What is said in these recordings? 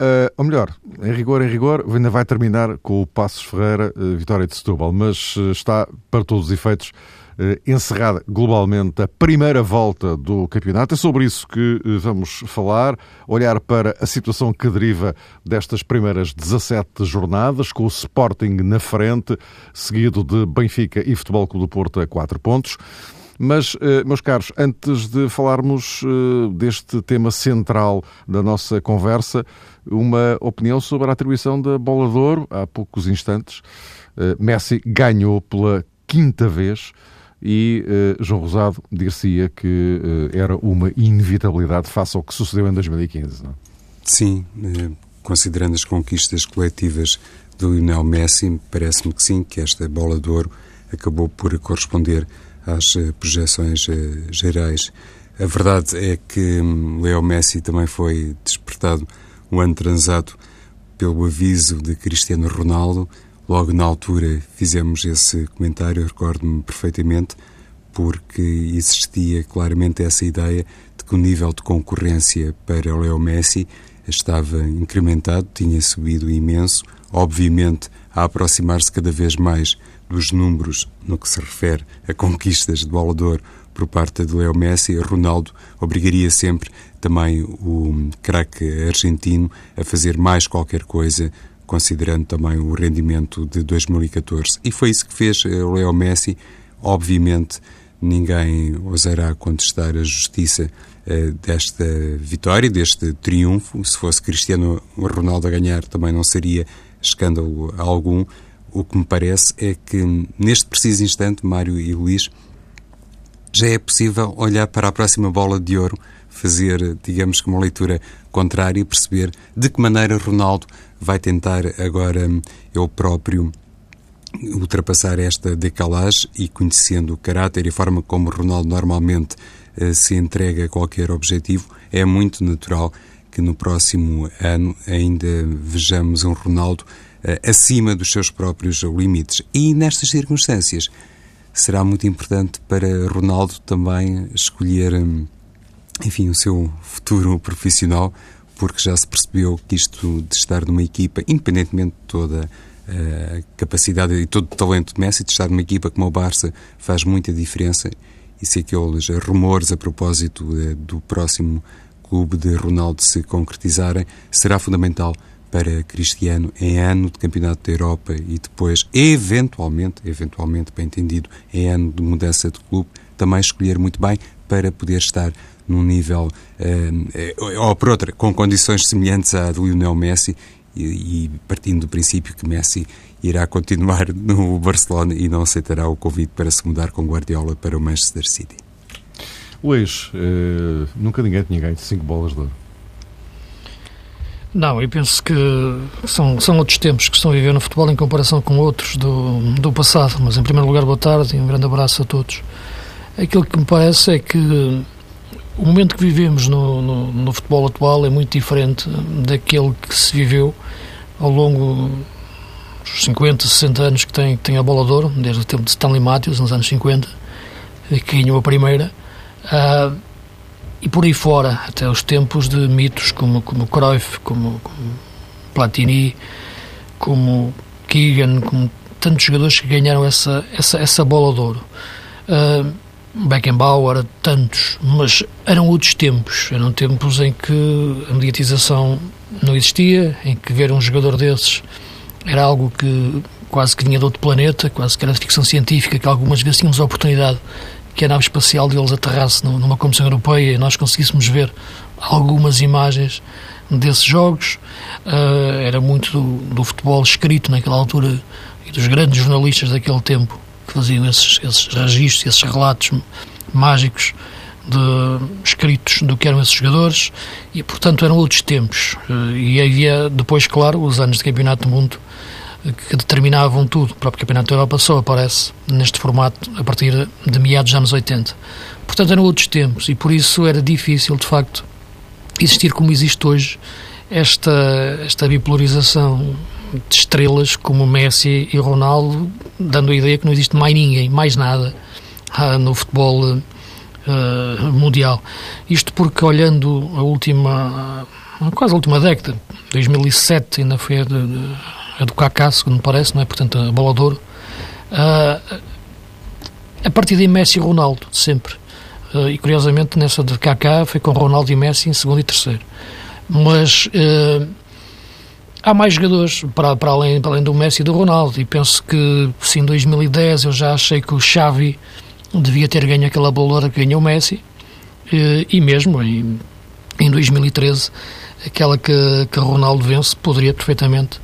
uh, ou melhor, em rigor, em rigor, ainda vai terminar com o Passos Ferreira, uh, vitória de Setúbal, mas uh, está, para todos os efeitos, encerrada globalmente a primeira volta do campeonato. É sobre isso que vamos falar, olhar para a situação que deriva destas primeiras 17 jornadas, com o Sporting na frente, seguido de Benfica e Futebol Clube do Porto a 4 pontos. Mas, eh, meus caros, antes de falarmos deste tema central da nossa conversa, uma opinião sobre a atribuição da Bola de Ouro, há poucos instantes. Messi ganhou pela quinta vez e João Rosado dir-se-ia que era uma inevitabilidade face ao que sucedeu em 2015. Não? É? Sim, considerando as conquistas coletivas do Lionel Messi, parece-me que sim, que esta bola de ouro acabou por corresponder às projeções gerais. A verdade é que um, Leo Messi também foi despertado um ano transado pelo aviso de Cristiano Ronaldo, Logo na altura fizemos esse comentário, recordo-me perfeitamente, porque existia claramente essa ideia de que o nível de concorrência para o Leo Messi estava incrementado, tinha subido imenso, obviamente a aproximar-se cada vez mais dos números no que se refere a conquistas de bola de ouro por parte de Leo Messi, Ronaldo obrigaria sempre também o craque argentino a fazer mais qualquer coisa considerando também o rendimento de 2014. E foi isso que fez eh, Leo Messi. Obviamente, ninguém ousará contestar a justiça uh, desta vitória, deste triunfo. Se fosse Cristiano Ronaldo a ganhar, também não seria escândalo algum. O que me parece é que, neste preciso instante, Mário e Luís, já é possível olhar para a próxima bola de ouro, fazer, digamos que uma leitura contrária e perceber de que maneira Ronaldo vai tentar agora ele próprio ultrapassar esta decalagem e conhecendo o caráter e a forma como Ronaldo normalmente eh, se entrega a qualquer objetivo, é muito natural que no próximo ano ainda vejamos um Ronaldo acima dos seus próprios limites. E nestas circunstâncias será muito importante para Ronaldo também escolher, hum, enfim, o seu futuro profissional, porque já se percebeu que isto de estar numa equipa, independentemente de toda a capacidade e todo o talento de Messi, de estar numa equipa como o Barça faz muita diferença. E se aqueles rumores a propósito eh, do próximo clube de Ronaldo se concretizarem, será fundamental para Cristiano em ano de Campeonato da Europa e depois, eventualmente, eventualmente, bem entendido, em ano de mudança de clube, também escolher muito bem para poder estar num nível, eh, ou por outra, com condições semelhantes à de Lionel Messi e, e, partindo do princípio que Messi irá continuar no Barcelona e não aceitará o convite para se mudar com Guardiola para o Manchester City. Luís, eh, nunca ninguém tinha ganho cinco bolas de ouro. Não, eu penso que são, são outros tempos que estão a viver no futebol em comparação com outros do, do passado. Mas, em primeiro lugar, boa tarde e um grande abraço a todos. Aquilo que me parece é que o momento que vivemos no, no, no, futebol atual é muito diferente daquele que se viveu ao longo dos 50, 60 anos que tem, que tem a bola de ouro, desde o tempo de Stanley Matthews, nos anos 50, que ganhou a primeira, uh, e por aí fora, até os tempos de mitos como, como Cruyff, como, como Platini, como Keegan, como tantos jogadores que ganharam essa, essa, essa bola de ouro. Uh, Beckenbauer, tantos, mas eram outros tempos. Eram tempos em que a mediatização não existia, em que ver um jogador desses era algo que quase que vinha de outro planeta, quase que era ficção científica, que algumas vezes tínhamos a oportunidade que a nave espacial deles aterrasse numa comissão europeia e nós conseguíssemos ver algumas imagens desses jogos. Uh, era muito do, do futebol escrito naquela altura e dos grandes jornalistas daquele tempo que faziam esses, esses registros, esses relatos mágicos de, escritos do que eram esses jogadores e, portanto, eram outros tempos. Eh, e havia depois, claro, os anos de Campeonato do Mundo que determinavam tudo. O próprio Campeonato da Europa só aparece neste formato a partir de meados dos anos 80. Portanto, eram outros tempos e por isso era difícil, de facto, existir como existe hoje esta, esta bipolarização de estrelas como Messi e Ronaldo, dando a ideia que não existe mais ninguém, mais nada ah, no futebol uh, mundial. Isto porque, olhando a última, quase a última década, 2007 ainda foi a do Kaká, segundo me parece, não é? Portanto, a bola de ouro. Uh, a partir de Messi e Ronaldo, sempre. Uh, e curiosamente, nessa de Kaká foi com Ronaldo e Messi em segundo e terceiro. Mas uh, há mais jogadores para, para, além, para além do Messi e do Ronaldo. E penso que, se em 2010 eu já achei que o Xavi devia ter ganho aquela bola que ganhou o Messi, e mesmo em, em 2013, aquela que, que Ronaldo vence poderia perfeitamente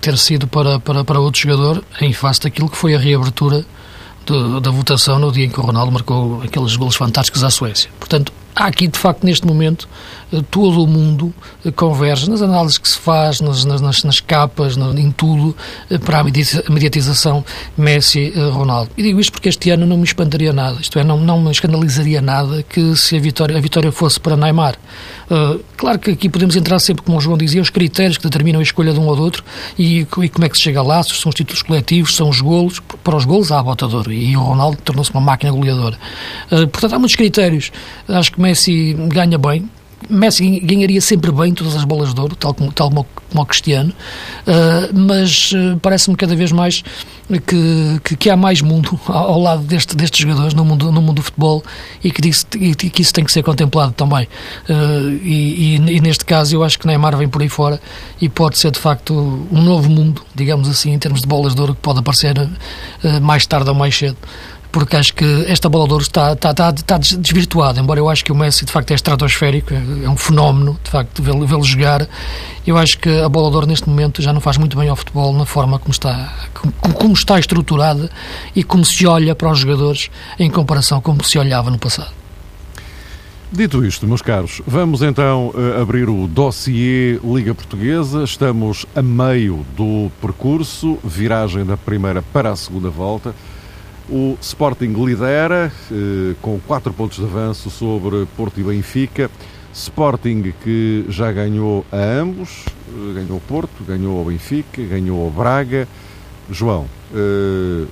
ter sido para, para, para outro jogador em face daquilo que foi a reabertura da votação no dia em que o Ronaldo marcou aqueles golos fantásticos à Suécia. Portanto, há aqui, de facto, neste momento, eh, todo o mundo eh, converge nas análises que se faz, nas, nas, nas capas, em tudo, eh, para a mediatização Messi-Ronaldo. E digo isto porque este ano não me espantaria nada, isto é, não, não me escandalizaria nada que se a vitória, a vitória fosse para Neymar. Uh, claro que aqui podemos entrar sempre, como o João dizia, os critérios que determinam a escolha de um ou do outro e, e como é que se chega lá, se são os títulos coletivos, são os golos. Para os golos há a botadora e o Ronaldo tornou-se uma máquina goleadora. Uh, portanto, há muitos critérios. Acho que Messi ganha bem, Messi ganharia sempre bem todas as bolas de ouro, tal como, tal como, como o Cristiano, uh, mas uh, parece-me cada vez mais que, que, que, há mais mundo ao, lado deste, destes jogadores no mundo, no mundo do futebol e que, disse, e que isso tem que ser contemplado também. Uh, e, e, e, neste caso eu acho que Neymar vem por aí fora e pode ser de facto um novo mundo, digamos assim, em termos de bolas de ouro que pode aparecer mais tarde ou mais cedo porque acho que esta bola de ouro está, está, está, está desvirtuada, embora eu acho que o Messi de facto é estratosférico, é um fenómeno de facto vê-lo vê jogar. Eu acho que a bola de ouro neste momento já não faz muito bem ao futebol na forma como está, como, como está estruturada e como se olha para os jogadores em comparação com como se olhava no passado. Dito isto, meus caros, vamos então eh, abrir o dossiê Liga Portuguesa. Estamos a meio do percurso, viragem da primeira para a segunda volta. O Sporting lidera eh, com 4 pontos de avanço sobre Porto e Benfica. Sporting que já ganhou a ambos, eh, ganhou o Porto, ganhou o Benfica, ganhou o Braga. João, eh,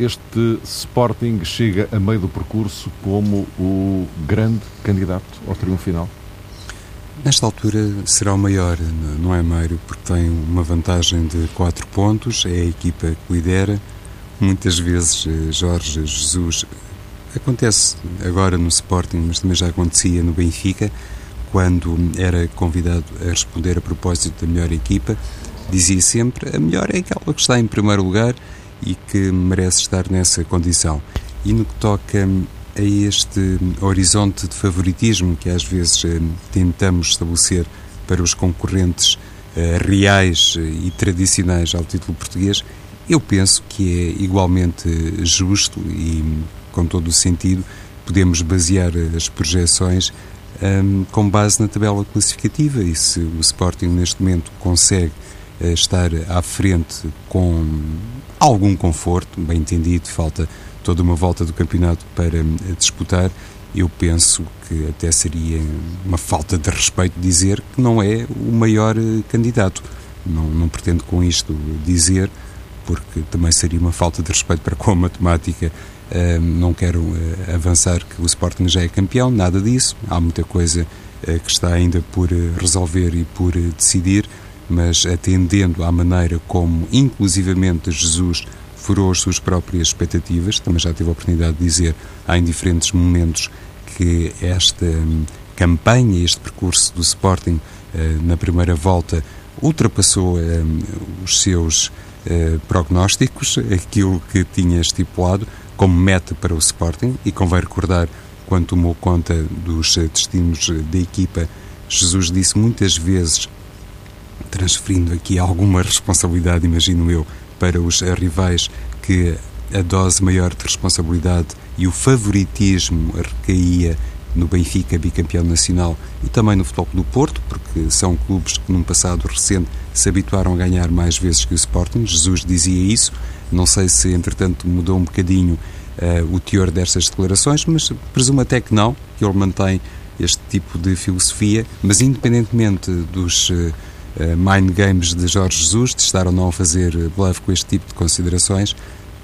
este Sporting chega a meio do percurso como o grande candidato ao triunfo final? Nesta altura será o maior, não é Mário, porque tem uma vantagem de 4 pontos, é a equipa que lidera Muitas vezes eh, Jorge Jesus acontece agora no Sporting, mas também já acontecia no Benfica, quando era convidado a responder a propósito da melhor equipa, dizia sempre a melhor é aquela que está em primeiro lugar e que merece estar nessa condição. E no que toca a este horizonte de favoritismo que às vezes eh, tentamos estabelecer para os concorrentes eh, reais e tradicionais ao título português, eu penso que é igualmente justo e com todo o sentido podemos basear as projeções um, com base na tabela classificativa e se o Sporting neste momento consegue uh, estar à frente com algum conforto, bem entendido, falta toda uma volta do campeonato para uh, disputar, eu penso que até seria uma falta de respeito dizer que não é o maior uh, candidato. Não, não pretendo com isto dizer porque também seria uma falta de respeito para com a matemática. Uh, não quero uh, avançar que o Sporting já é campeão, nada disso. Há muita coisa uh, que está ainda por resolver e por decidir, mas atendendo à maneira como, inclusivamente, Jesus furou as suas próprias expectativas, também já tive a oportunidade de dizer em diferentes momentos que esta um, campanha, este percurso do Sporting na primeira volta ultrapassou um, os seus eh, prognósticos, aquilo que tinha estipulado como meta para o Sporting, e convém recordar, quando tomou conta dos eh, destinos da equipa, Jesus disse muitas vezes, transferindo aqui alguma responsabilidade, imagino eu, para os rivais, que a dose maior de responsabilidade e o favoritismo recaía no Benfica, bicampeão nacional, e também no Futebol do Porto, porque são clubes que num passado recente se habituaram a ganhar mais vezes que o Sporting. Jesus dizia isso. Não sei se, entretanto, mudou um bocadinho uh, o teor destas declarações, mas presumo até que não, que ele mantém este tipo de filosofia. Mas, independentemente dos uh, mind games de Jorge Jesus, de estar ou não a fazer bluff com este tipo de considerações,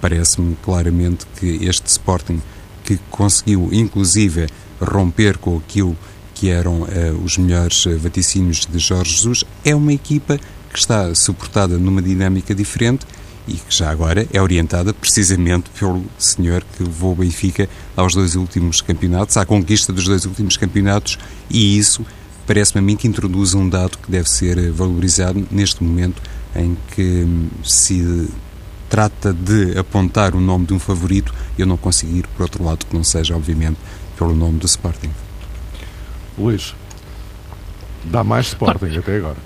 parece-me claramente que este Sporting, que conseguiu, inclusive, romper com aquilo que eram uh, os melhores vaticínios de Jorge Jesus, é uma equipa que está suportada numa dinâmica diferente e que já agora é orientada precisamente pelo senhor que levou o Benfica aos dois últimos campeonatos, à conquista dos dois últimos campeonatos, e isso parece-me a mim que introduz um dado que deve ser valorizado neste momento em que hum, se trata de apontar o nome de um favorito, eu não consigo ir por outro lado que não seja, obviamente, pelo nome do Sporting. Luís, dá mais Sporting até agora.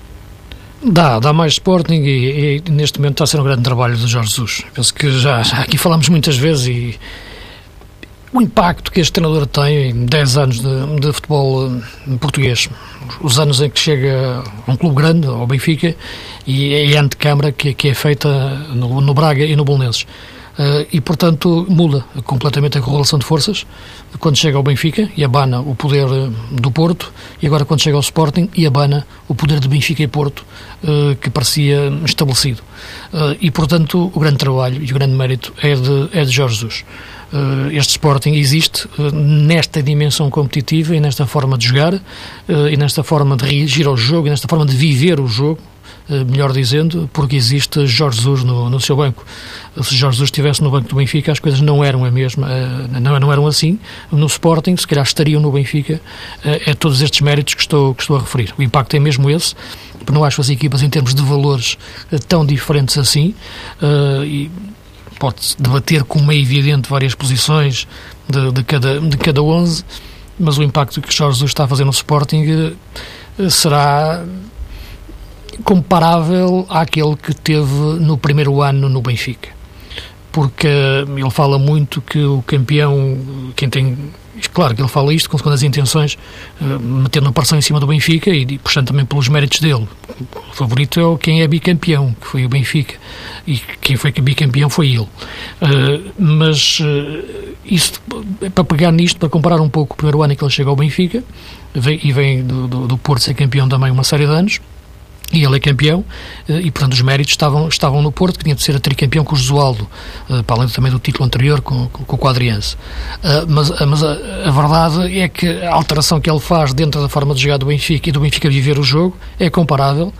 Dá, dá mais Sporting e, e, neste momento está a ser um grande trabalho do Jorge Jesus. Penso que já, já aqui falamos muitas vezes e o impacto que este treinador tem em 10 anos de, de, futebol eh, português, os anos em que chega a um clube grande, ao Benfica, e é a antecâmara que, que é feita no, no Braga e no Bolonenses. Uh, e, portanto, muda completamente a correlação de forças quando chega ao Benfica e abana o poder eh, do Porto, e agora quando chega ao Sporting e abana o poder de Benfica e Porto, uh, que parecia estabelecido. E, portanto, o grande trabalho e o grande mérito é de, é de Jorge Jesus. este Sporting existe nesta dimensão competitiva e nesta forma de jogar e nesta forma de reagir ao jogo e nesta forma de viver o jogo eh, melhor dizendo, porque existe Jorge Jesus no, no seu banco. Se Jorge Jesus estivesse no banco do Benfica, as coisas não eram a mesma, eh, não, não eram assim. No Sporting, se calhar estariam no Benfica, é todos estes méritos que estou, que estou a referir. O impacto é mesmo esse, porque não acho as equipas em termos de valores tão diferentes assim, e pode-se debater como é evidente várias posições de, de, cada, de cada 11, mas o impacto que Jorge Jesus está a fazer no Sporting será comparável àquele que teve no primeiro ano no Benfica. Porque ele fala muito que o campeão, quem tem. Claro que ele fala isto com segundas intenções, eh, metendo a pressão em cima do Benfica e puxando também pelos méritos dele. O favorito é quem é bicampeão, que foi o Benfica. E quem foi bicampeão foi ele. Eh, mas é para pegar nisto, para comparar um pouco o primeiro ano em que ele chega ao Benfica, e vem do, do, do Porto ser campeão também uma série de anos, e ele é campeão, eh, e portanto os méritos estavam, estavam no Porto, que tinha de ser a tricampeão com o Josualdo, eh, para além também do título anterior com, com, o Quadriense. Eh, mas, mas a, a, verdade é que a alteração que ele faz dentro da forma de jogar do Benfica e do Benfica viver o jogo é comparável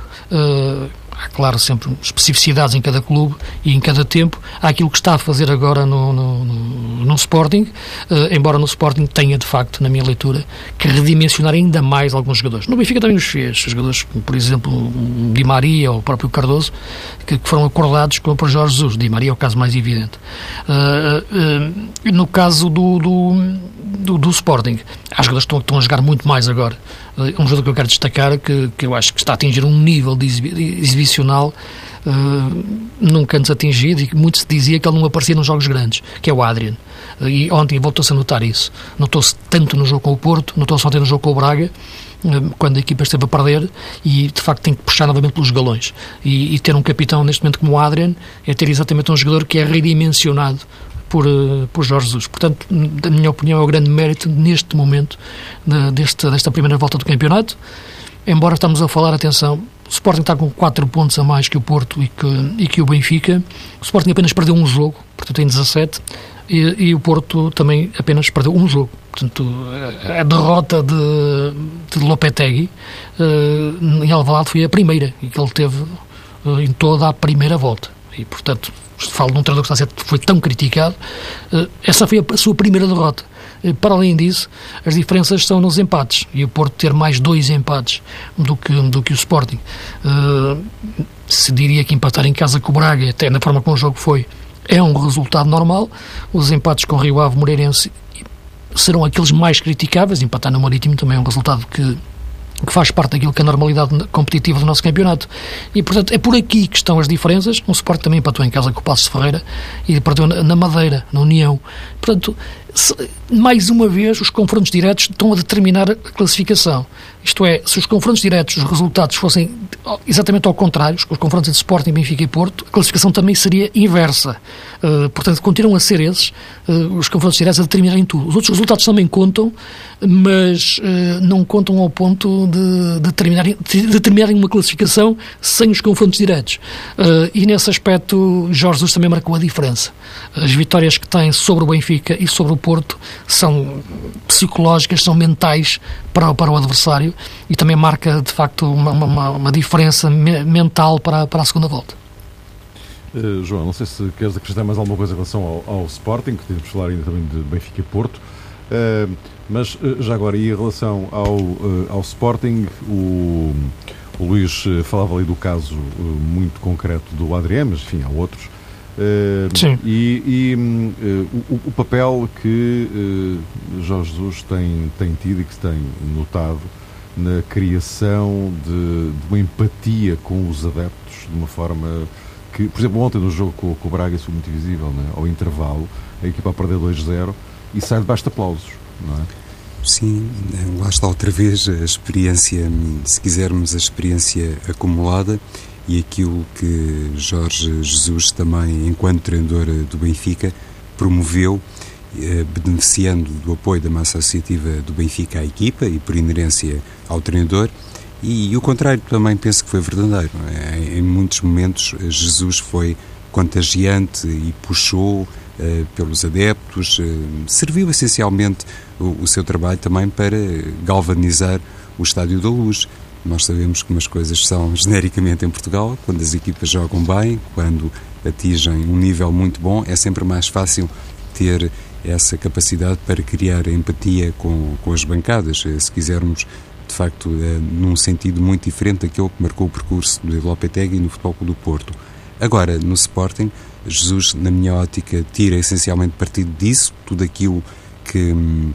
há, claro, sempre especificidades em cada clube e em cada tempo. Há aquilo que está a fazer agora no, no, no, no Sporting, uh, embora no Sporting tenha, de facto, na minha leitura, que redimensionar ainda mais alguns jogadores. No Benfica também nos fez, jogadores como, por exemplo, o Di Maria ou o próprio Cardoso, que, que foram acordados com, por Jorge Jesus. Di Maria é o caso mais evidente. Uh, uh, no caso do, do, do, do Sporting, há jogadores que estão, estão a jogar muito mais agora um jogador que eu quero destacar que, que eu acho que está a atingir um nível de exibicional uh, nunca antes atingido e que muito se dizia que ele não aparecia nos jogos grandes, que é o Adrian. E ontem voltou-se a notar isso. Notou-se tanto no jogo com o Porto, notou-se ontem no jogo com o Braga, uh, quando a equipa esteve a perder e de facto tem que puxar novamente pelos galões. E, e ter um capitão neste momento como o Adrian é ter exatamente um jogador que é redimensionado por, eh, por Jorge Jesus. Portanto, da minha opinião, é o grande mérito neste momento de, desta, primeira volta do campeonato. Embora estamos a falar, atenção, o Sporting está com 4 pontos a mais que o Porto e que, e que o Benfica. O Sporting apenas perdeu um jogo, portanto tem 17, e, e o Porto também apenas perdeu um jogo. Portanto, a, a derrota de, de Lopetegui uh, em Alvalade foi a primeira e que ele teve uh, em toda a primeira volta. E, portanto, falo de um treinador que está ser, foi tão criticado, eh, essa foi a sua primeira derrota. Eh, para além disso, as diferenças são nos empates e o Porto ter mais dois empates do que, do que o Sporting. Uh, se diria que empatar em casa com o Braga, até na forma como o jogo foi, é um resultado normal. Os empates com Rio Ave Moreirense serão aqueles mais criticáveis. Empatar no Marítimo também é um resultado que que faz parte daquilo que é a normalidade competitiva do nosso campeonato. E, portanto, é por aqui que estão as diferenças. O Sport também empatou em casa com o Passos de Ferreira e perdeu na Madeira, na União. Portanto, mais uma vez, os confrontos diretos estão a determinar a classificação. Isto é, se os confrontos diretos, os resultados fossem exatamente ao contrário, os confrontos entre Sporting, Benfica e Porto, a classificação também seria inversa. Uh, portanto, continuam a ser esses, uh, os confrontos diretos, a determinarem tudo. Os outros resultados também contam, mas uh, não contam ao ponto de, determinarem, de determinarem uma classificação sem os confrontos diretos. e nesse aspecto, Jorge Jesus também marcou a diferença. As vitórias que tem sobre o Benfica e sobre o Porto são psicológicas, são mentais para, para o adversário e também marca, de facto, uma, uma, uma diferença me, mental para, para a segunda volta. Uh, João, não sei se queres acrescentar mais alguma coisa em relação ao, ao Sporting, que temos de falar ainda também de Benfica e Porto, uh, mas uh, já agora, e em relação ao, ao Sporting, o, o Luís falava ali do caso muito concreto do Adriano, mas enfim, há outros. Sim. E, e o, o, papel que Jorge Jesus tem, tem tido e que se tem notado na criação de, de, uma empatia com os adeptos, de uma forma que, por exemplo, ontem no jogo com, com o Braga isso foi muito visível, né? ao intervalo, a equipa a perder 2-0 e sai debaixo de aplausos, não é? Sim, lá está outra vez a experiência, se quisermos, a experiência acumulada e aquilo que Jorge Jesus também, enquanto treinador do Benfica, promoveu eh, beneficiando do apoio da massa associativa do Benfica à equipa e, por inerência, ao treinador. E, e o contrário também penso que foi verdadeiro. É? Em, muitos momentos, Jesus foi contagiante e puxou uh, pelos adeptos, serviu essencialmente o, o, seu trabalho também para galvanizar o Estádio da Luz. Nós sabemos como as coisas são genericamente em Portugal, quando as equipas jogam bem, quando atingem um nível muito bom, é sempre mais fácil ter essa capacidade para criar empatia com, com as bancadas, eh, se quisermos, de facto, é, num sentido muito diferente daquele que marcou o percurso do Lopetegui no Futebol Clube do Porto. Agora, no Sporting, Jesus, na minha ótica, tira essencialmente partido disso, tudo aquilo que, hum,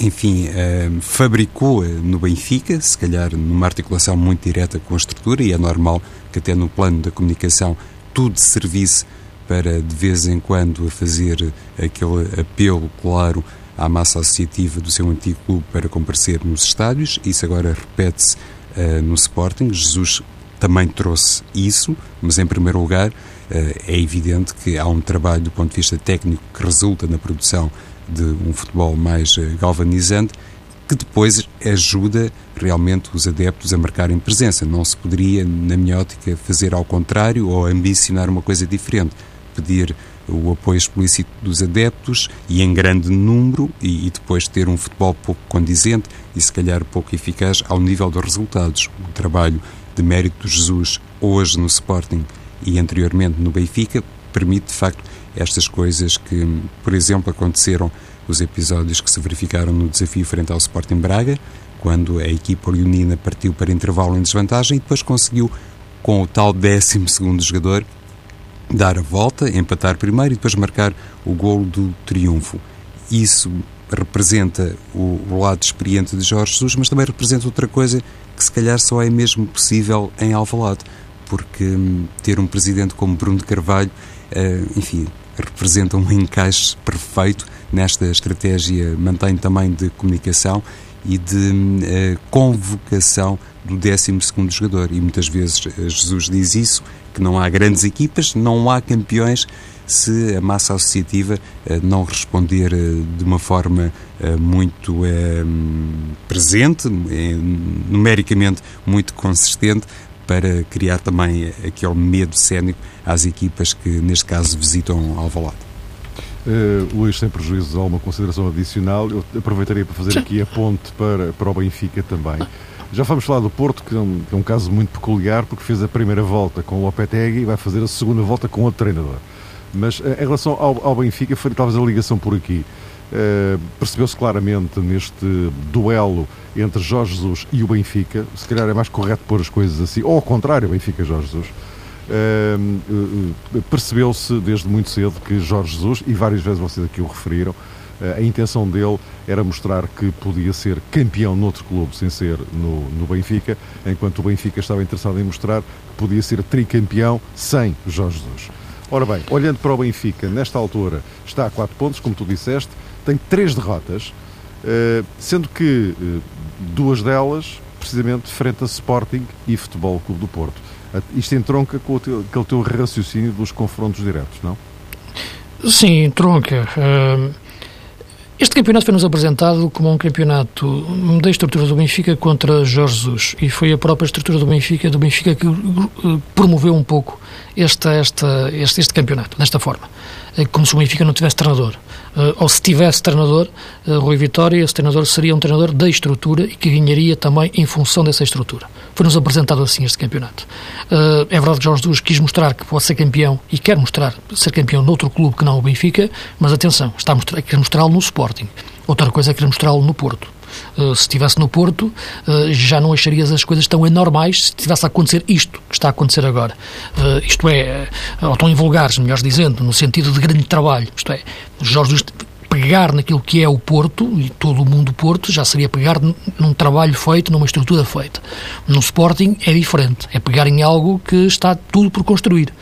enfim, é, fabricou no Benfica, se calhar numa articulação muito direta com a estrutura, e é normal que até no plano da comunicação tudo servisse para de vez em quando fazer aquele apelo claro à massa associativa do seu antigo clube para comparecer nos estádios. Isso agora repete-se uh, no Sporting. Jesus também trouxe isso, mas em primeiro lugar uh, é evidente que há um trabalho do ponto de vista técnico que resulta na produção de um futebol mais uh, galvanizante que depois ajuda realmente os adeptos a marcarem presença. Não se poderia, na minha ótica, fazer ao contrário ou ambicionar uma coisa diferente pedir o apoio explícito dos adeptos e em grande número e, e, depois ter um futebol pouco condizente e se calhar pouco eficaz ao nível dos resultados. O trabalho de mérito de Jesus hoje no Sporting e anteriormente no Benfica permite de facto estas coisas que, por exemplo, aconteceram os episódios que se verificaram no desafio frente ao Sporting Braga, quando a equipa leonina partiu para intervalo em desvantagem e depois conseguiu, com o tal décimo segundo jogador, dar a volta, empatar primeiro e depois marcar o golo do triunfo. Isso representa o, lado experiente de Jorge Jesus, mas também representa outra coisa que se calhar só é mesmo possível em Alvalade, porque hum, ter um presidente como Bruno de Carvalho, uh, enfim, representa um encaixe perfeito nesta estratégia, mantém também de comunicação e de uh, convocação do 12 jogador. E muitas vezes eh, Jesus diz isso, que não há grandes equipas, não há campeões se a massa associativa uh, não responder de uma forma muito presente, numericamente muito consistente, para criar também aquele medo cénico às equipas que, neste caso, visitam Alvalade. Uh, Luís, sem prejuízo de alguma consideração adicional, eu aproveitaria para fazer aqui a ponte para, para o Benfica também. Já vamos falar do Porto, que é, um, que é um caso muito peculiar, porque fez a primeira volta com o Lopetegui e vai fazer a segunda volta com outro treinador. Mas uh, em relação ao, ao, Benfica, foi talvez a ligação por aqui. Uh, Percebeu-se claramente neste duelo entre Jorge Jesus e o Benfica, se calhar é mais correto pôr as coisas assim, ou ao contrário, Benfica-Jorge Jesus. Percebeu-se desde muito cedo que Jorge Jesus, e várias vezes vocês aqui o referiram, a intenção dele era mostrar que podia ser campeão noutro clube sem ser no, no Benfica, enquanto o Benfica estava interessado em mostrar que podia ser tricampeão sem Jorge Jesus. Ora bem, olhando para o Benfica, nesta altura está a 4 pontos, como tu disseste, tem três derrotas, uh, sendo que uh, duas delas, precisamente, frente a Sporting e Futebol Clube do Porto. Isto entronca com teu, aquele teu raciocínio dos confrontos diretos, não? Sim, tronca. Uh, este campeonato foi-nos apresentado como um campeonato da estrutura do Benfica contra Jorge Jesus e foi a própria estrutura do Benfica, do Benfica que promoveu um pouco esta, este, este campeonato, desta forma. Eh, como se o Benfica não tivesse treinador. Eh, ou se tivesse treinador, eh, Rui Vitória, esse treinador seria um treinador da estrutura e que ganharia também em função dessa estrutura. Foi-nos apresentado assim este campeonato. É verdade que Jorge Jesus quis mostrar que pode ser campeão e quer mostrar ser campeão noutro clube que não o Benfica, mas atenção, está a mostrar, quer mostrá-lo no Sporting. Outra coisa é querer mostrá-lo no Porto. Uh, se estivesse no Porto, uh, já não acharias as coisas tão anormais se estivesse a acontecer isto que está a acontecer agora. Uh, isto é, ou tão invulgares, melhor dizendo, no sentido de grande trabalho. Isto é, Jorge pegar naquilo que é o Porto, e todo o mundo Porto, já seria pegar num trabalho feito, numa estrutura feita. No Sporting é diferente, é pegar em algo que está tudo por construir.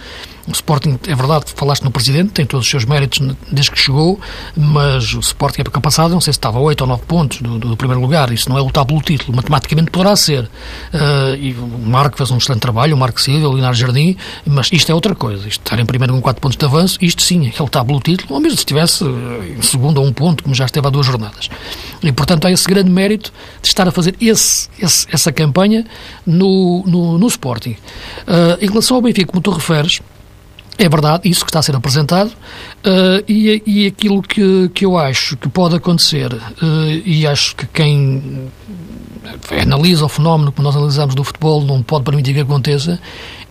O Sporting, é verdade, falaste no Presidente, tem todos os seus méritos desde que chegou, mas o Sporting, época passada, não sei se estava a 8 ou 9 pontos do, do primeiro lugar, isso não é lutar pelo título, matematicamente poderá ser. Uh, e o Marco fez um excelente trabalho, o Marco Silva, o Leonardo Jardim, mas isto é outra coisa. Isto, estar em primeiro com 4 pontos de avanço, isto sim, é lutar pelo título, ou mesmo se estivesse eh, em segundo a um ponto, como já esteve há duas jornadas. E, portanto, há esse grande mérito de estar a fazer esse, esse essa campanha no, no, no Sporting. Uh, em relação ao Benfica, como tu referes, é verdade, isso que está a ser apresentado uh, e, e aquilo que, que eu acho que pode acontecer, uh, e acho que quem analisa o fenómeno que nós analisamos do futebol não pode permitir que aconteça,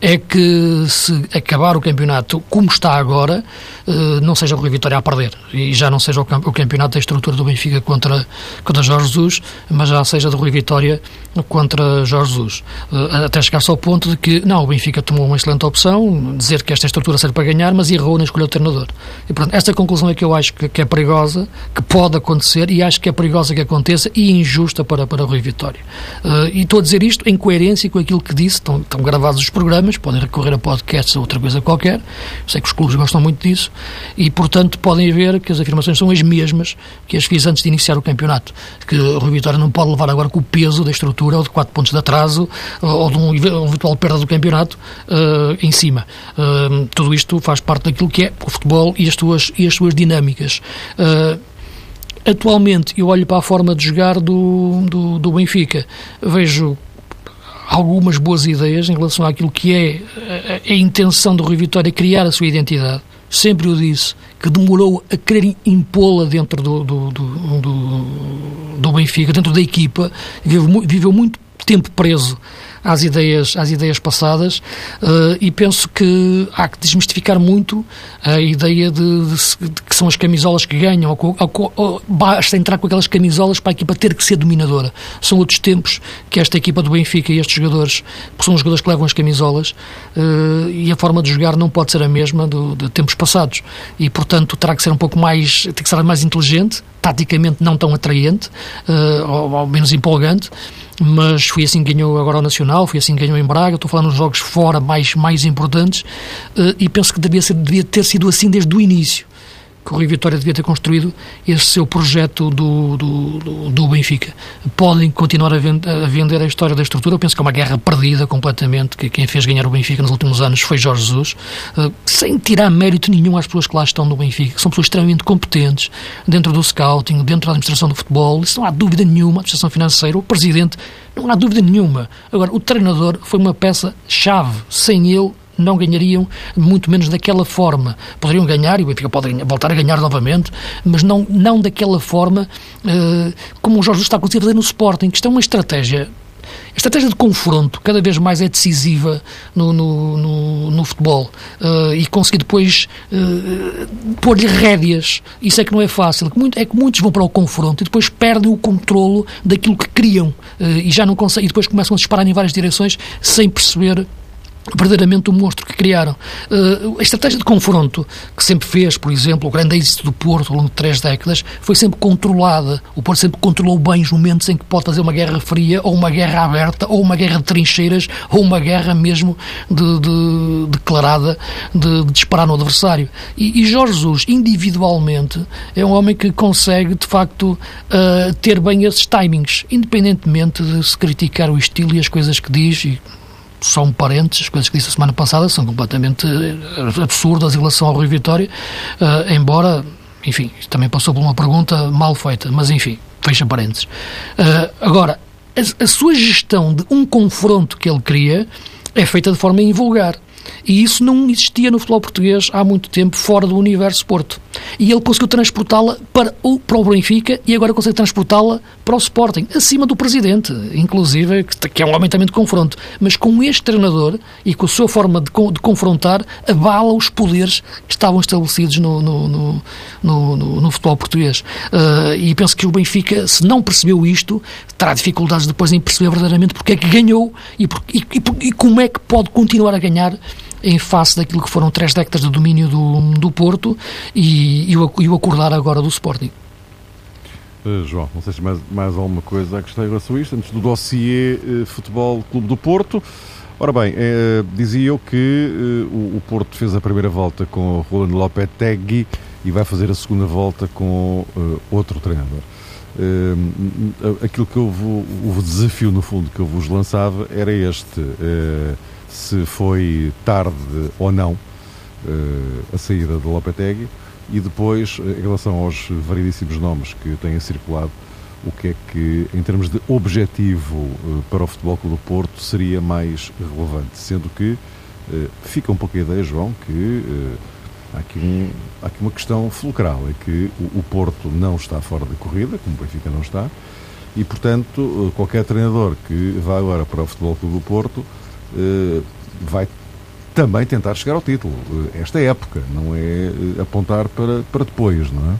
é que se acabar o campeonato como está agora, eh, não seja o Rui Vitória a perder e já não seja o campeonato da estrutura do Benfica contra, contra Jorge Jesus, mas já seja do Rui Vitória contra Jorge Jesus. Eh, até chegar-se ao ponto de que, não, o Benfica tomou uma excelente opção, dizer que esta estrutura serve para ganhar, mas errou na escolha do treinador. E pronto, esta conclusão é que eu acho que, que é perigosa, que pode acontecer e acho que é perigosa que aconteça e injusta para, para Rui Vitória. Eh, e estou a dizer isto em coerência com aquilo que disse, estão, estão gravados os programas podem recorrer a podcasts ou outra coisa qualquer. Sei que os clubes gostam muito disso e, portanto, podem ver que as afirmações são as mesmas que as fiz antes de iniciar o campeonato. Que o Rui Vitória não pode levar agora com o peso da estrutura ou de 4 pontos de atraso ou de um eventual perda do campeonato uh, em cima. Uh, tudo isto faz parte daquilo que é o futebol e as suas, e as suas dinâmicas. Uh, atualmente, eu olho para a forma de jogar do, do, do Benfica, vejo algumas boas ideias em relação àquilo que é a, a, intenção do Rui Vitória criar a sua identidade. Sempre o disse, que demorou a querer impô-la dentro do, do, do, do, do Benfica, dentro da equipa, viveu, viveu muito tempo preso às ideias, às ideias passadas uh, e penso que há que desmistificar muito a ideia de, de, de que são as camisolas que ganham, ou, ou, ou, basta entrar com aquelas camisolas para a equipa ter que ser dominadora. São outros tempos que esta equipa do Benfica e estes jogadores, que são os jogadores que levam as camisolas, uh, e a forma de jogar não pode ser a mesma do, de tempos passados. E, portanto, terá que ser um pouco mais, tem que ser mais inteligente, taticamente não tão atraente, uh, ou, ou menos empolgante, mas foi assim que ganhou agora o Nacional, foi assim que ganhou em Braga, estou falando nos jogos fora mais, mais importantes, uh, e penso que devia, ser, devia ter sido assim desde o início que o Rio Vitória devia ter construído esse seu projeto do, do, do, do Benfica. Podem continuar a, a, vender a história da estrutura, eu penso que é uma guerra perdida completamente, que quem fez ganhar o Benfica nos últimos anos foi Jorge Jesus, uh, sem tirar mérito nenhum às pessoas que lá estão no Benfica, que são pessoas extremamente competentes dentro do scouting, dentro da administração do futebol, isso não há dúvida nenhuma, administração financeira, o presidente, não há dúvida nenhuma. Agora, o treinador foi uma peça-chave, sem ele não ganhariam, muito menos daquela forma. Poderiam ganhar, e o Benfica pode voltar a ganhar novamente, mas não, não daquela forma uh, como o Jorge está a fazer no Sporting, que isto é uma estratégia a estratégia de confronto cada vez mais é decisiva no, no, no, no futebol uh, e conseguir depois uh, pôr-lhe rédeas. Isso é que não é fácil. É que muitos vão para o confronto e depois perdem o controlo daquilo que criam uh, e já não conseguem, e depois começam a disparar em várias direções sem perceber verdadeiramente o monstro que criaram. Uh, a estratégia de confronto que sempre fez, por exemplo, o grande êxito do Porto ao longo de três décadas, foi sempre controlada. O Porto sempre controlou bem os momentos em que pode fazer uma guerra fria, ou uma guerra aberta, ou uma guerra de trincheiras, ou uma guerra mesmo de, de declarada de, de, disparar no adversário. E, e, Jorge Jesus, individualmente, é um homem que consegue, de facto, uh, ter bem esses timings, independentemente de se criticar o estilo e as coisas que diz, e só um parênteses, as coisas que disse a semana passada são completamente eh, absurdas em relação ao Rui Vitória, uh, embora, enfim, também passou por uma pergunta mal feita, mas enfim, fecha parênteses. Uh, agora, a, a, sua gestão de um confronto que ele cria é feita de forma invulgar. E isso não existia no futebol português há muito tempo, fora do universo Porto. E ele conseguiu transportá-la para o, para o Benfica e agora consegue transportá-la para o Sporting, acima do presidente, inclusive, que é um homem também de confronto. Mas com este treinador e com a sua forma de, de confrontar, abala os poderes que estavam estabelecidos no, no, no, no, no futebol português. Uh, e penso que o Benfica, se não percebeu isto, terá dificuldades depois em perceber verdadeiramente porque é que ganhou e, e, e, como é que pode continuar a ganhar em face daquilo que foram três décadas de domínio do, do Porto e, e, o, e o acordar agora do Sporting. Uh, João, não sei se mais, mais alguma coisa a acrescentar em relação a isto, antes do dossiê uh, Futebol Clube do Porto. Ora bem, uh, dizia eu que o, o, Porto fez a primeira volta com o Rolando Lopetegui e vai fazer a segunda volta com outro treinador. Aquilo que eu vou, o desafio, no fundo, que eu vos lançava era este se foi tarde ou não uh, a saída de Lopetegui e depois, eh, em relação aos variedíssimos nomes que têm circulado, o que é que, em termos de objetivo uh, para o Futebol Clube do Porto, seria mais relevante, sendo que uh, fica um pouco a ideia, João, que há aqui, um, há, aqui uma questão fulcral, é que o, o Porto não está fora da corrida, como o Benfica não está, e, portanto, qualquer treinador que vá agora para o Futebol Clube do Porto eh, vai também tentar chegar ao título. Eh, esta época, não é eh, apontar para, para depois, não é?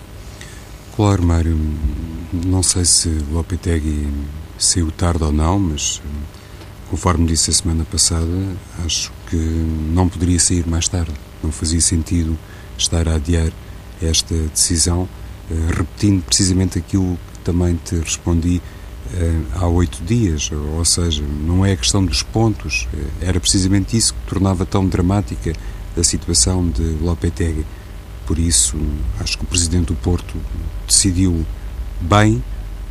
Claro, Mário. Não sei se Lopetegui saiu tarde ou não, mas conforme disse a semana passada, acho que não poderia sair mais tarde. Não fazia sentido estar a adiar esta decisão, repetindo precisamente aquilo que também te respondi eh, há oito dias, ou seja, não é a questão dos pontos, eh, era precisamente isso que tornava tão dramática a situação de Lopetegui. Por isso, acho que o Presidente do Porto decidiu bem,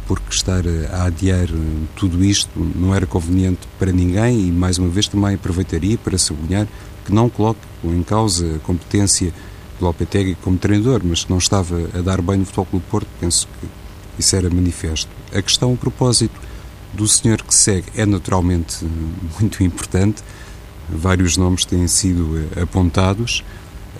porque estar a adiar tudo isto não era conveniente para ninguém e, mais uma vez, também aproveitaria para sublinhar que não coloco em causa a competência de Lopetegui como treinador, mas que não estava a dar bem no Futebol Clube do Porto, penso que isso era manifesto. A questão, a propósito do senhor que segue, é naturalmente muito importante. Vários nomes têm sido eh, apontados.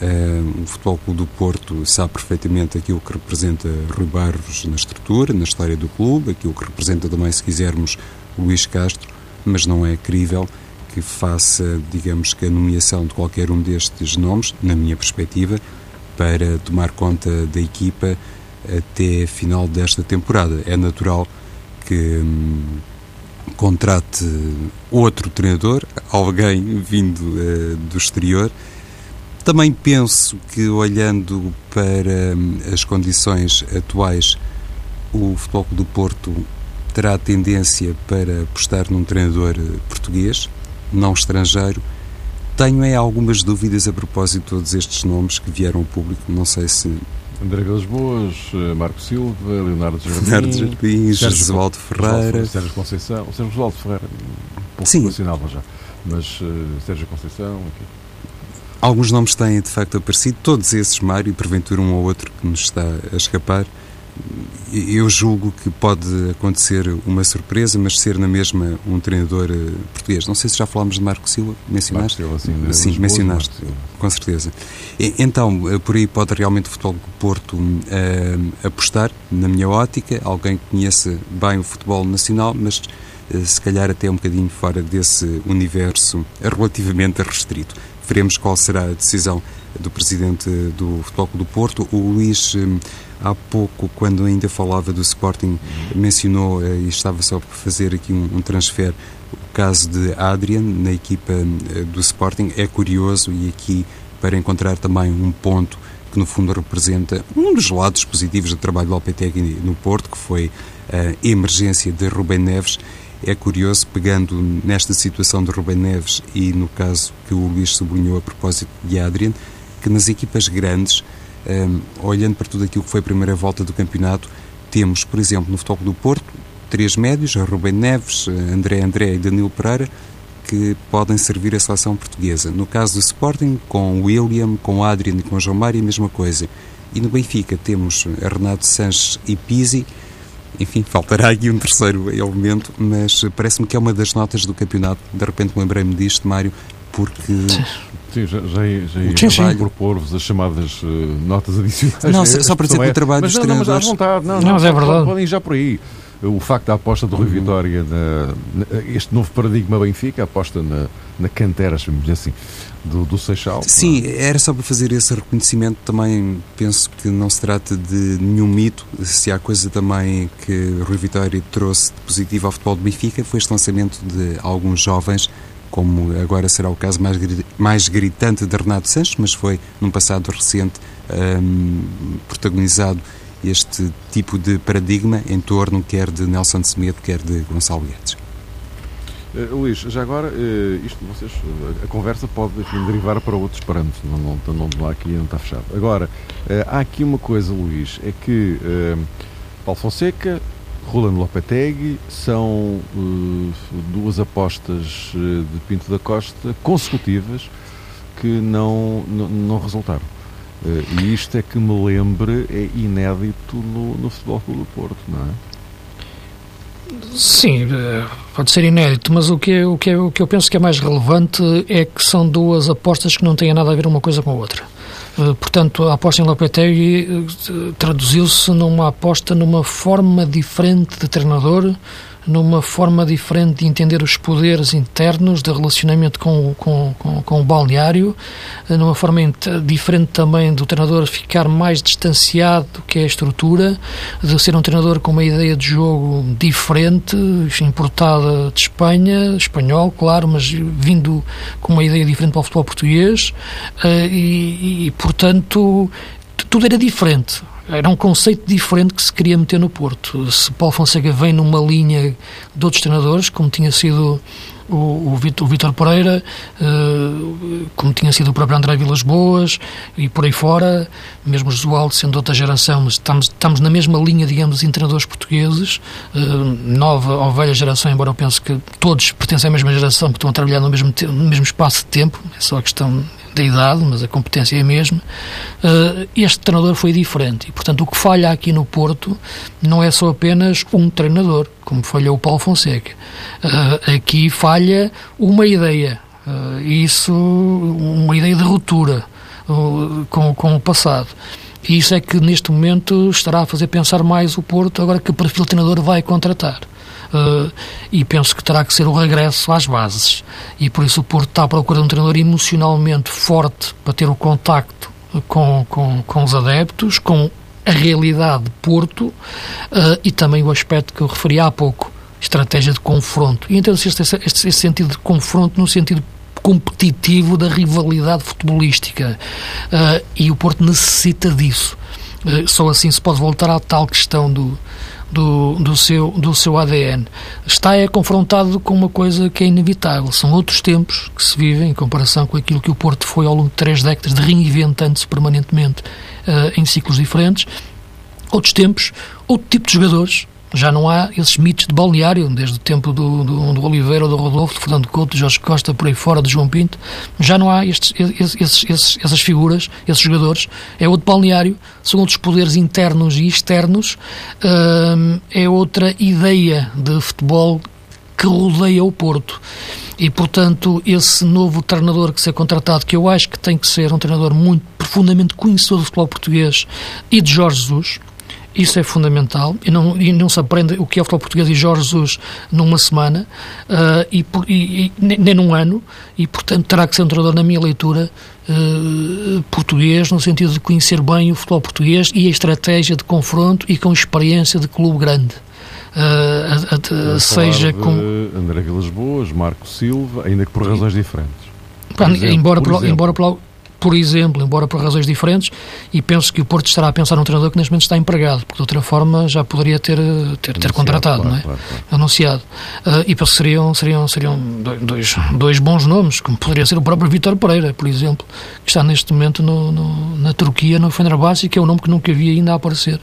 Uh, o Futebol Clube do Porto sabe perfeitamente aquilo que representa Rui Barros na estrutura, na história do clube, aquilo que representa também, se quisermos, Luís Castro, mas não é crível que faça, digamos que, a nomeação de qualquer um destes nomes, na minha perspectiva, para tomar conta da equipa até final desta temporada. É natural que hum, contrate outro treinador, alguém vindo uh, do exterior. Também penso que, olhando para hum, as condições atuais, o Futebol do Porto terá tendência para apostar num treinador eh, português, não estrangeiro. Tenho é algumas dúvidas a propósito de todos estes nomes que vieram ao público. Não sei se André Vilas Boas, eh, Marco Silva, Leonardo Jardim, Leonardo Jardim Jesualdo Ferreira. Sérgio Conceição. Sérgio Jesualdo Ferreira, um pouco Sim. relacionável já, mas uh, Sérgio Conceição. Aqui. Alguns nomes têm de facto aparecido, todos esses, Mário, e porventura um ou outro que nos está a escapar eu julgo que pode acontecer uma surpresa, mas ser na mesma um treinador uh, português. Não sei se já falámos de Marco Silva, mencionaste? Marco Silva, sim, sim mencionaste, com certeza. E, então, uh, por aí pode realmente o futebol do Porto uh, apostar, na minha ótica, alguém que conheça bem o futebol nacional, mas se calhar até um bocadinho fora desse universo relativamente restrito. Veremos qual será a decisão do presidente do Futebol do Porto, o Luís há pouco, quando ainda falava do Sporting, mencionou, eh, e estava só por fazer aqui um, um transfer, O caso de Adrian, na equipa do Sporting, é curioso e aqui para encontrar também um ponto que no fundo representa um dos lados positivos do trabalho do Lopetegui no Porto, que foi a emergência de Rubem Neves. É curioso, pegando nesta situação de Rubem Neves e no caso que o Luís sublinhou a propósito de Adrian, que nas equipas grandes, um, olhando para tudo aquilo que foi a primeira volta do campeonato, temos, por exemplo, no Futebol do Porto, três médios, Rubem Neves, André André e Danilo Pereira, que podem servir a seleção portuguesa. No caso do Sporting, com William, com Adrian e com João Mário, a mesma coisa. E no Benfica temos Renato Sanches e Pizzi. Enfim, faltará aqui um terceiro elemento, mas parece-me que é uma das notas do campeonato. De repente lembrei-me disto, Mário, porque Sim, já, já, já ia propor-vos as chamadas uh, notas adicionais. Não, só para dizer que o trabalho mas, dos não, mas à vontade, não, não, não é verdade. Podem ir já por aí o facto da aposta do Rui uhum. Vitória, na, na, este novo paradigma Benfica, a aposta na, na cantera, chamamos assim, do, do Seixal. Sim, era só para fazer esse reconhecimento. Também penso que não se trata de nenhum mito. Se há coisa também que Rui Vitória trouxe de positivo ao futebol do Benfica, foi este lançamento de alguns jovens como agora será o caso mais, mais gritante de Renato Sanches, mas foi num passado recente um, protagonizado este tipo de paradigma em torno quer de Nelson Semedo, quer de Gonçalo Guedes. Uh, Luís, já agora, uh, isto vocês, a conversa pode enfim, derivar para outros parâmetros, não, não, não, não, aqui não está fechado. Agora, uh, há aqui uma coisa, Luís, é que Paulo Fonseca, Rolando Lopetegui são duas apostas de Pinto da Costa consecutivas que não, não, não resultaram. Uh, e isto é que me lembre, é inédito no, no Futebol Clube do Porto, não é? Sim, eh, pode ser inédito, mas o que, é, o, que é, o que eu penso que é mais relevante é que são duas apostas que não têm nada a ver uma coisa com a outra. Eh, portanto, a aposta em Lopetegui traduziu-se numa aposta numa forma diferente de treinador, numa forma diferente de entender os poderes internos de relacionamento com, com, com, com o balneário, numa forma diferente também do treinador ficar mais distanciado do que é a estrutura, de ser um treinador com uma ideia de jogo diferente, importada de Espanha, espanhol, claro, mas vindo com uma ideia diferente para o futebol português eh, e, e portanto, tudo era diferente era um conceito diferente que se queria meter no Porto. Se Paulo Fonseca vem numa linha de outros treinadores, como tinha sido o, o, Vitor, Pereira, uh, como tinha sido o próprio André Vilas Boas e por aí fora, mesmo Josualdo sendo outra geração, mas estamos, estamos na mesma linha, digamos, de treinadores portugueses, uh, nova ou velha geração, embora eu pense que todos pertencem à mesma geração, porque estão a trabalhar no mesmo, no mesmo espaço de tempo, é só a questão da idade, mas a competência é a mesma. Uh, este treinador foi diferente e, portanto, o que falha aqui no Porto não é só apenas um treinador, como falhou o Paulo Fonseca. Uh, aqui falha uma ideia, uh, isso, uma ideia de ruptura com, com o passado. E isso é que neste momento estará a fazer pensar mais o Porto agora que perfil treinador vai contratar. Uh, e penso que terá que ser o regresso às bases. E por isso o Porto está à procura de um treinador emocionalmente forte para ter o contacto com, com, com os adeptos, com a realidade de Porto uh, e também o aspecto que eu referi há pouco, estratégia de confronto. E então este, este, este sentido de confronto no sentido competitivo da rivalidade futebolística. Uh, e o Porto necessita disso. Uh, só assim se pode voltar à tal questão do, do, do, seu, do seu ADN. Está é confrontado com uma coisa que é inevitável. São outros tempos que se vivem em comparação com aquilo que o Porto foi ao longo de três décadas, de reinventando-se permanentemente uh, em ciclos diferentes. Outros tempos, outro tipo de jogadores, já não há esses mitos de balneário, desde o tempo do, do, do Oliveira, do Rodolfo, do Fernando Couto, do Jorge Costa, por aí fora, do João Pinto. Já não há estes, esses, esses, essas figuras, esses jogadores. É outro balneário, são outros poderes internos e externos. Hum, é outra ideia de futebol que rodeia o Porto. E, portanto, esse novo treinador que ser contratado, que eu acho que tem que ser um treinador muito profundamente conhecedor do futebol português e de Jorge Jesus, isso é fundamental e não, e não se aprende o que é o futebol português e Jorge Jesus numa semana uh, e, e, nem num ano e, portanto, terá que ser um treinador, na minha leitura, uh, português, no sentido de conhecer bem o futebol português e a estratégia de confronto e com experiência de clube grande. uh, uh, seja com. André Vilas Boas, Marco Silva, ainda que por razões diferentes. Por exemplo, embora, por, embora por, exemplo, embora por razões diferentes, e penso que o Porto estará a pensar num treinador que neste momento está empregado, porque de outra forma já poderia ter, ter, ter contratado, claro, não é? Claro, claro. Anunciado. Uh, e penso que seriam, seriam, seriam dois, dois bons nomes, como poderia ser o próprio Vítor Pereira, por exemplo, que está neste momento no, no, na Turquia, no Fenerbahçe, que é um nome que nunca havia ainda a aparecer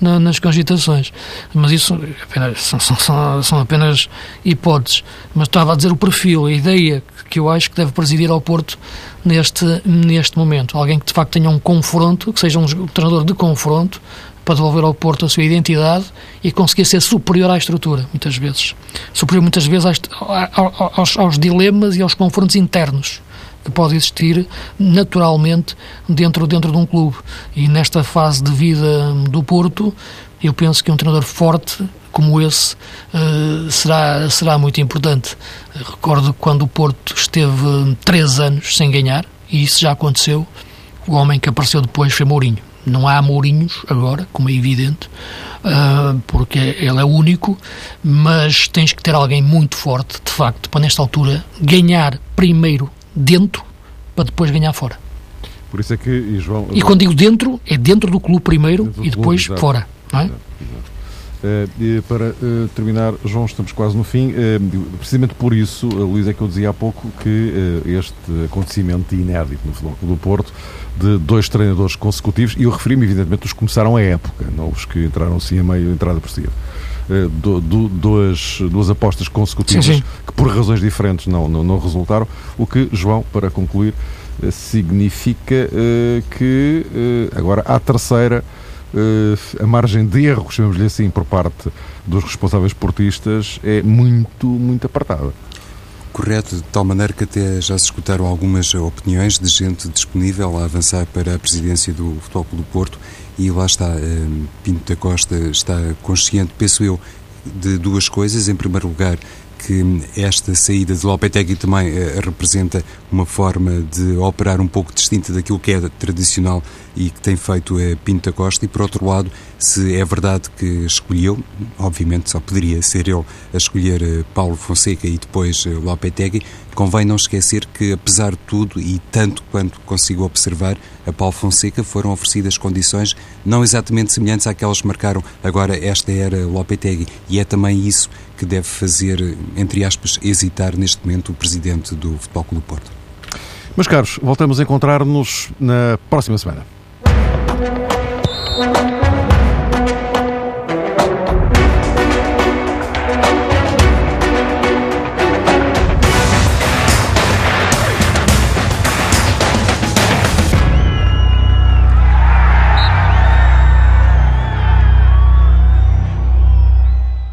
na, nas cogitações. Mas isso apenas, são, são, são apenas hipóteses. Mas estava a dizer o perfil, a ideia que eu acho que deve presidir ao Porto neste, neste momento. Alguém que de facto tenha um confronto, que seja um treinador de confronto, para devolver ao Porto a sua identidade e conseguir ser superior à estrutura, muitas vezes. Superior, muitas vezes, aos, aos dilemas e aos confrontos internos que pode existir naturalmente dentro, dentro de um clube. E nesta fase de vida do Porto, eu penso que um treinador forte como esse uh, será, será muito importante. Recordo quando o Porto esteve três anos sem ganhar, e isso já aconteceu, o homem que apareceu depois foi Mourinho. Não há Mourinhos agora, como é evidente, uh, porque ele é único, mas tens que ter alguém muito forte, de facto, para nesta altura ganhar primeiro dentro, para depois ganhar fora. Por isso é que, e João... E quando digo dentro, é dentro do clube primeiro e depois clube, fora, não é? Exato, exato. Uh, para uh, terminar, João, estamos quase no fim. Uh, precisamente por isso, Luís, é que eu dizia há pouco que este acontecimento inédito no Futebol do Porto, de dois treinadores consecutivos, e eu referi-me, evidentemente, os que começaram a época, não os que entraram assim a meio, entrada por cima. Do, do, duas, duas apostas consecutivas sim, sim. que, por razões diferentes, não, não, não, resultaram. O que, João, para concluir, significa que agora a terceira a margem de erro, chamamos-lhe assim, por parte dos responsáveis portistas é muito, muito apertada. Correto, de tal maneira que até já se escutaram algumas opiniões de gente disponível a avançar para a presidência do Futebol do Porto e lá está, eh, Pinto da Costa está consciente, penso eu, de duas coisas. Em primeiro lugar, que esta saída de Lopetegui também eh, representa uma forma de operar um pouco distinta daquilo que é tradicional e que tem feito a Pinto da Costa. E por outro lado, se é verdade que escolheu, obviamente só poderia ser ele a escolher eh, Paulo Fonseca e depois eh, Lopetegui, convém não esquecer que apesar de tudo e tanto quanto consigo observar, a Paulo Fonseca foram oferecidas condições não exatamente semelhantes àquelas que marcaram agora esta era Lopetegui e é também isso que deve fazer, entre aspas, hesitar neste momento o presidente do Futebol Clube Porto. Meus caros, voltamos a encontrar-nos na próxima semana.